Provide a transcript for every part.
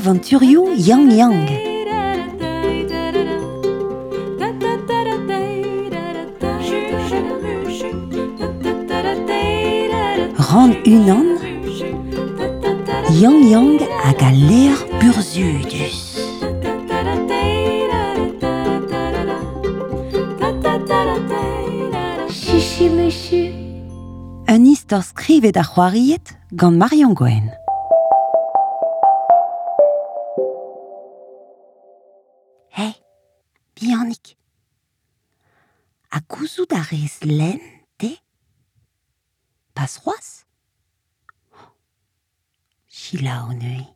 aventurio Yang Yang. Ran unan, Yang Yang a galer burzudus. Chichi. Un istor skrivet a c'hoariet gant Marion Gwen. Biannik. A kouzout a rez len, te? Pas c'hoaz? Chila o neue.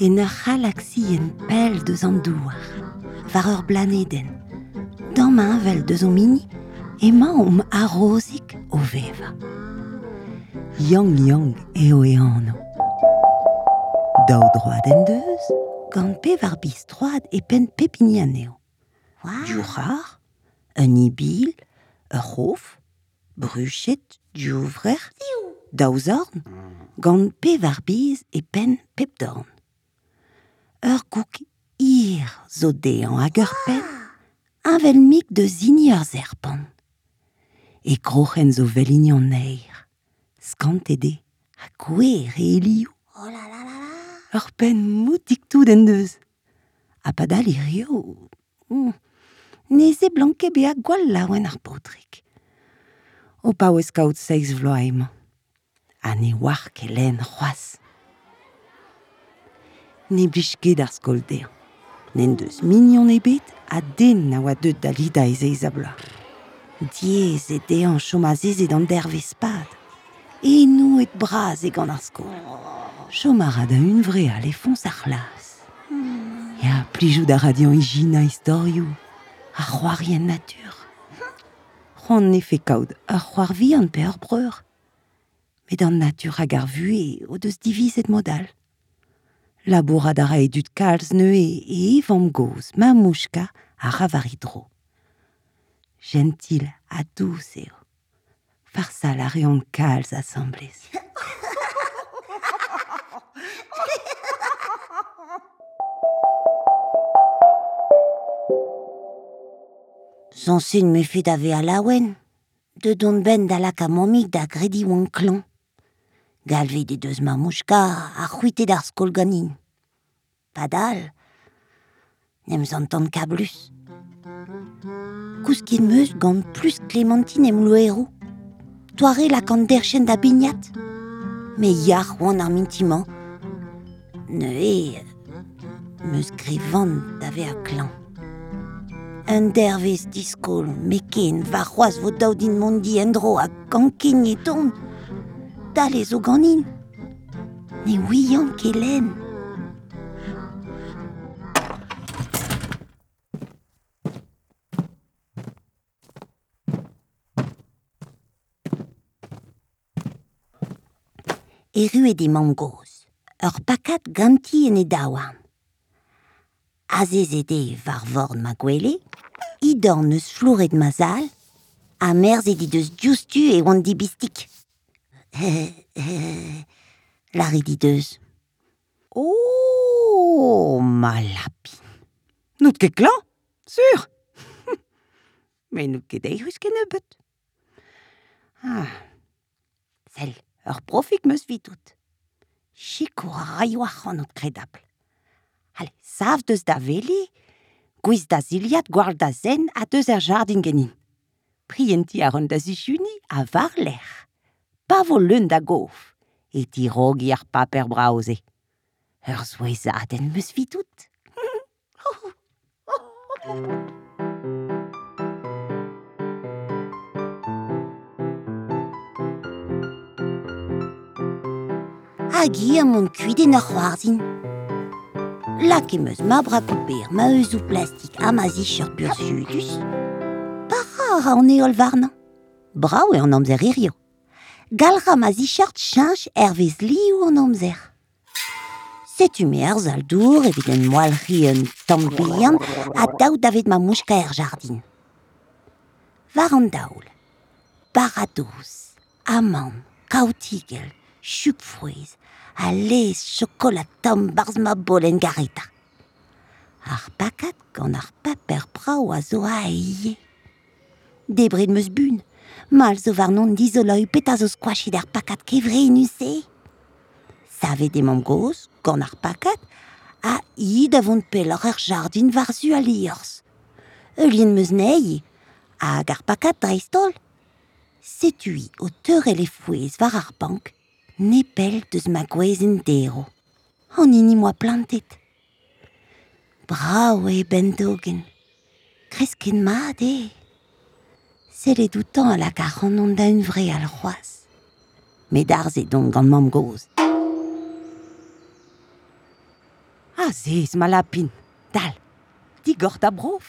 En ur galaxie en pell deus an douar, war ur blanedenn. ma vel deus o mini, ema om arrozik o veva. Yang yang eo e anno. Dao droad en deus, gant pe war bis droad e pen pepinianeo. Wow. Du rar, un ibil, ur rof, bruchet, du vrer, zorn, gant pe war biz e pen pepdorn. Ur gouk ir zo dean hag ur pen, avel mik de zini ur zerpan. E kroc'hen zo velignan neir, skant ede, a kouer e elioù. Oh la la la la Ur pen moutik tout en deus. A padal e rio... Mm. Neze blanke be a gwall laouen ar potrik. O pa oez kaout seiz vloa emañ. A ne war ke len c'hoaz. Ne blij ket ar skol deañ. Nen deus mignon e bet a den na oa deut da lida e zeiz a bloa. Diez e dean chom a zezet an derve spad. E nou et braz e gant ar skol. Chom a ra da un vre al e fons ar c'hlas. Ya plijou da radian ijina istorioù. A c'hoarien natur. C'hoant ne fe kaout ur c'hoar vihan pe ur breur. Met an natur hag ar vue o deus modal. Evam goz ma mouchka a ravari dro. Gentil a douz eo. Farsal a reont kalz assemblez. Son sin me fait ave a laouen. De don ben da lak a momik oan klan. Galve de deus ma mouchka a c'hwite d'ar skol ganin. Padal. Nem zantan kablus. Kouskin meus gant plus Clémentine em loerou. Toare la kant derchen da bignat. Me yar oan ar mintiman. Ne e... Meus grevant d'ave a klan. Un dervez diskol, meken, va vo daou din mondi en dro a kankin e ton. Dale zo ganin. Ne ouian kelen. E rue de mangoz. Ur pakat ganti en e daouarn. Azezede var vorn ma gwele, i dorn eus floret ma a merz e. Lari di deus. Oh, ma lapin. Nout ket klan, sur. Me nout ket ken nebeut. Ah, sel, ur profik meus vitout. Chiko a raio ac'han out kredabl. Allez, sav deus da vele, gouiz da ziliad gwall da zen a er. Prienti a ron da. Pa vo leun da gof, e ti rogi ar paper braoze. Ur zouezadenn meus vitout. Agi a mont kuiden ur c'hoarzin. Lak em eus ma bra kouper, ma eus ou plastik a ma zichur burzudus. Para a an eol varnan. Brao e an amzer irio. Galra ma zichurt chanch ervez liou an amzer. C'est meilleur aldour evit moalrien tambian a daou david ma mouchka er jardin. Var an daoul. Amand, kautigel, chupfruiz, a les chocolat tam barz ma bolen garita. Ar pakat gant ar paper prao a mal zo var non dizoloi peta zo squashid ar pakat kevre nuse. Savet de mam goz, pakat, a i davont pelor ar jardin var zu a liors. Eulien meus nei, hag ar pakat dreistol. Setui o teur e fouez var ar bank, nepel deus ma dero. An ini moa plantet. Brao e bendogen. Kresken mat e. Sel e doutan a la karan on da un vre al c'hoaz. Met arze don gant mam goz. Ah zez, ma lapin. Dal, digor da brof.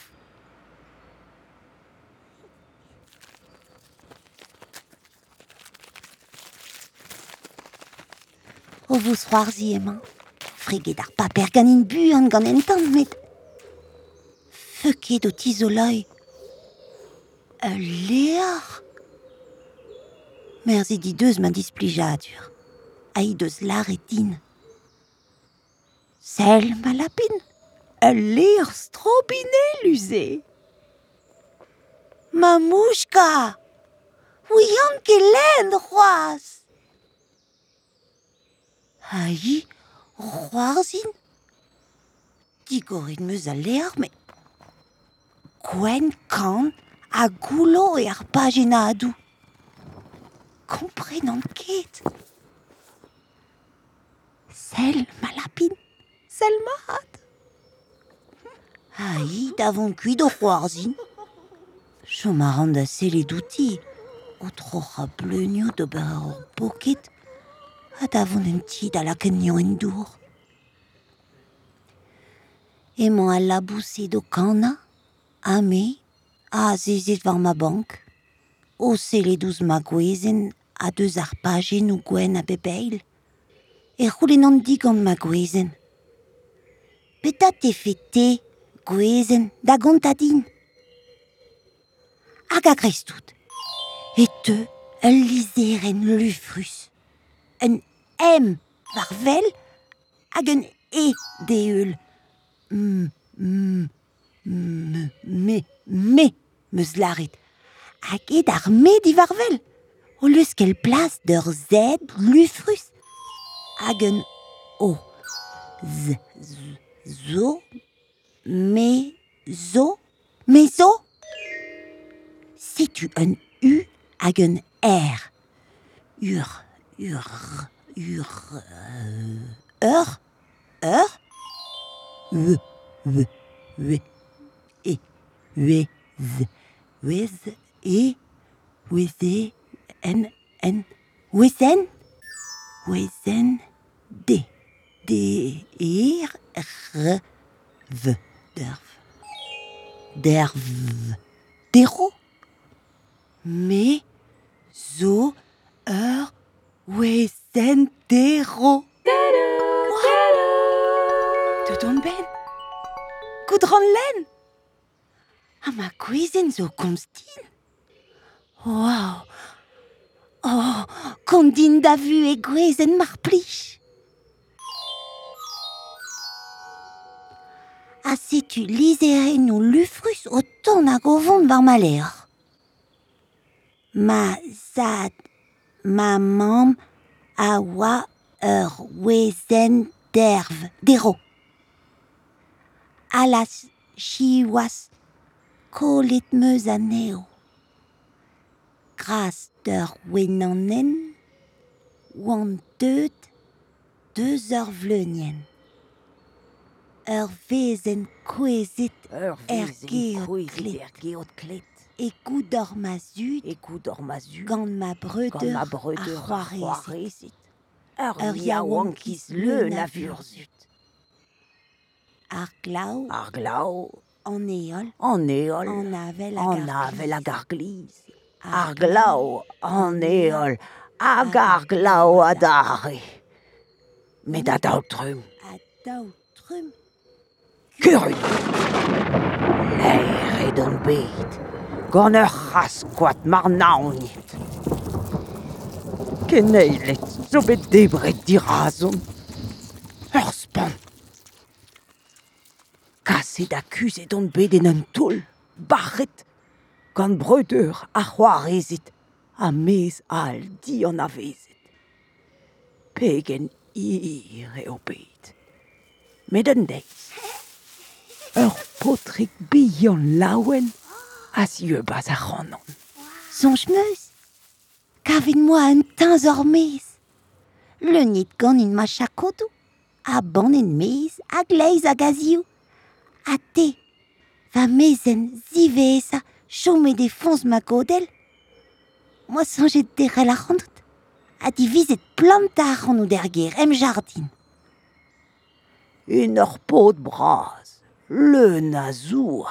O vos c'hoarzi emañ. Freget ar paper gant in buan gant en tan met... Feuket. Leor. Merzi di deus ma displijadur. A i deus lare din. Sel ma lapin. Ul leor strobiné luze. Ma mouchka. Ouian ket len c'hoaz. Hai, c'hoarzin. Digoret meus a leor, me... Gwen kan a goulo e ar paginadou. Komprenant ket. Sel ma lapin. Sel mat. Hai, davon kuit o c'hoarzin. Chom a ran da sele douti. O troch a bleunio d'ober ur poket. A davon en ti da la kenio en dour. Emañ a labousse do kana. A me. A zezet war ma bank. O sele douz ma gwezen a deus ar pagen ou gwen a bebeil. E c'houlen an di gant ma gwezen. Petat te fete, gwezen, da gant a te, ul lizeren lufrus. Un M war vel, hag un E de eul. Mm, mm, mm, me, me, laret. Hag ar me di war vel. O leus kel plas d'ur Z lufrus. Hag un O. Z, z, zo, me, zo, me zo. Setu un U hag R? Ur, ur, ur, euh, ur, ur? V, v, v, e, v, z, wez, e, weze, en, en, wezen, wezen, de, de, er, r, v, derv, derv, dero, me, zo, ur, wezen, dero. De don ben. Goudron len. Ha ma kouezen zo komstin. Wow. Oh, kondin da vu e gwezen mar plij. A setu lizeren ou lufrus o ton a govon war ma leor. Ma zad, ma mam a oa ur wezen derv, dero. Alas, chiwas, kolet meus a neo. Gras d'ur wenanen, oan deud, deus ur vleunien. Ur vezen kwezet Ur geot klet. E gout ur ma zud E ur ma zu. gant ma breudeur Gant ma a c'hoarezet. Ur Ur yaouankiz le na vurzut. Ar glav Ar glav, an eol an eol, an avel hag an ar avel hag gliz. ar gliz. Ar glav, an eol, hag ar glav a dare. Met a dautrum. a Dau, trum. Kurut! Leir ed an bet. Gant ur c'haskoat mar naonit. Keneilet, zo bet debret dirazon. Ur. kaset a kuzet on bet en un tol, barret, gant breuteur a c'hoarezet, a mez al di an avezet. Pegen ir eo bet. Met an dek, ur potrik bihan laouen a bas a c'hanon. Son chmeus, kavit-moi un teins ur mez. Le nid gant in ma chakotou, a ban en mez, a gleiz a gazioù. A te. Va mezen ziveza, chomet e fons ma godel. Moi sonjet derrel a c'handout. A divizet planta a c'hannou derger, em jardin. Un ur pot braz. Le nazour.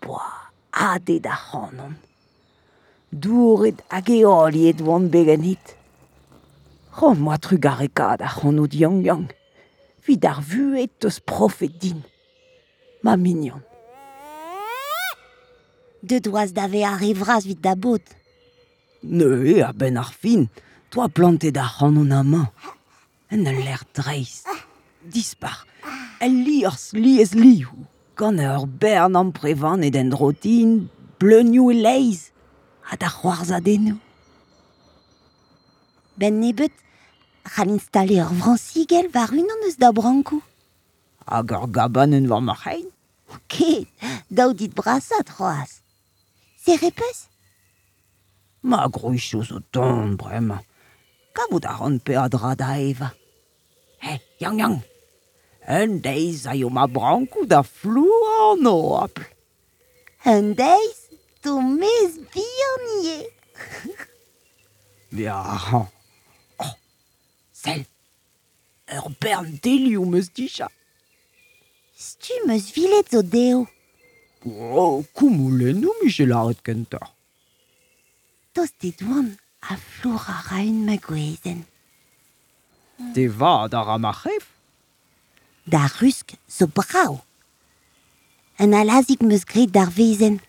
Boa, adet a c'hanon. Douret hag eoliet oan beganit. Ron moa trugarekad a c'hanout yang yang. Ar vuet eus profet din. Ma mignon. De doaz dave a revraz vid da bot. Ne a ben ar fin. Toa plantet ar c'hanon a main. En ul l'air dreist. Dispar. El liers lies liou. Gant ur bern an prevan ed en drotin, bleunioù e leiz. Ha da c'hoarzadennoù. Ben nebet, c'hall installe ur vrancigel war unan eus da brankou. Hag ur gaban en mar hein. Ket, daou dit brasat c'hoaz. Se repez? Ma groucho zo ton bremañ. Kavout a ran pe a dra da eva? He, yang yang. Un deiz a yo ma brankou da flou an oapl. Un deiz, to mez bihan Ya. Oh, sel. Ur bern delioù meus dicha. Stu meus vilet zo deo. Oh, koumolennou, Michel Arret kenta. Tos te douan a flour a raun ma gwezen. Te va da ramachef? Da rusk zo brao. An alazik meus gret d'ar vezen,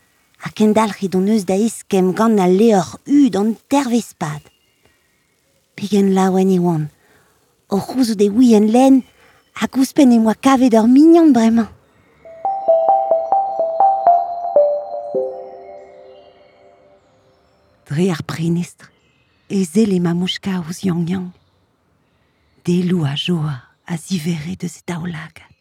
a kendal redon eus da ez kem gant a leor ud an tervespad. Pegen laouen e oan, o c'houzo de wi en len, a gouspen e moa kavet ur mignon bremañ. Dre ar prenestre, e zel e mamouchka ouz yang yang. Delou a joa a zivere deus e daoulagat.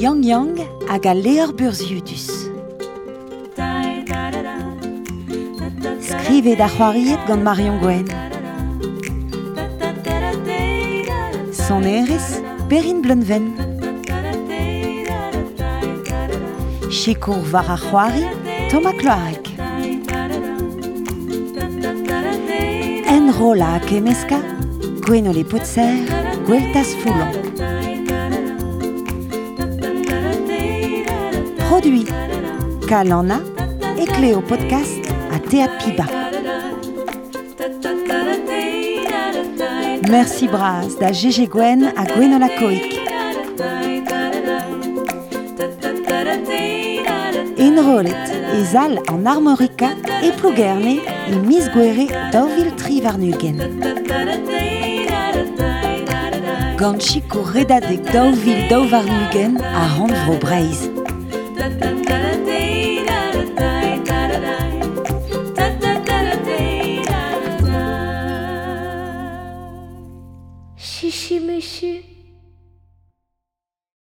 Yang Yang a leor burzioudus. Skrivet c'hoariet gant Marion Gwen. Son erez, Perrine Blunven. Chekour war ar c'hoari, Thomas Cloarec. En rola a kemeska, Gwenole potser, Gweltas Foulon. Produit, Kalana et Cléo Podcast à Théâtre Piba. Merci Bras da GG Gwen à Gwenola Coic. Enrolet et Zal en armorica et Plougerne et Miss Guere d'Auville Trivarnugen. Ganchiko redadek d'Auville d'Auvarnugen à Randvro Breiz.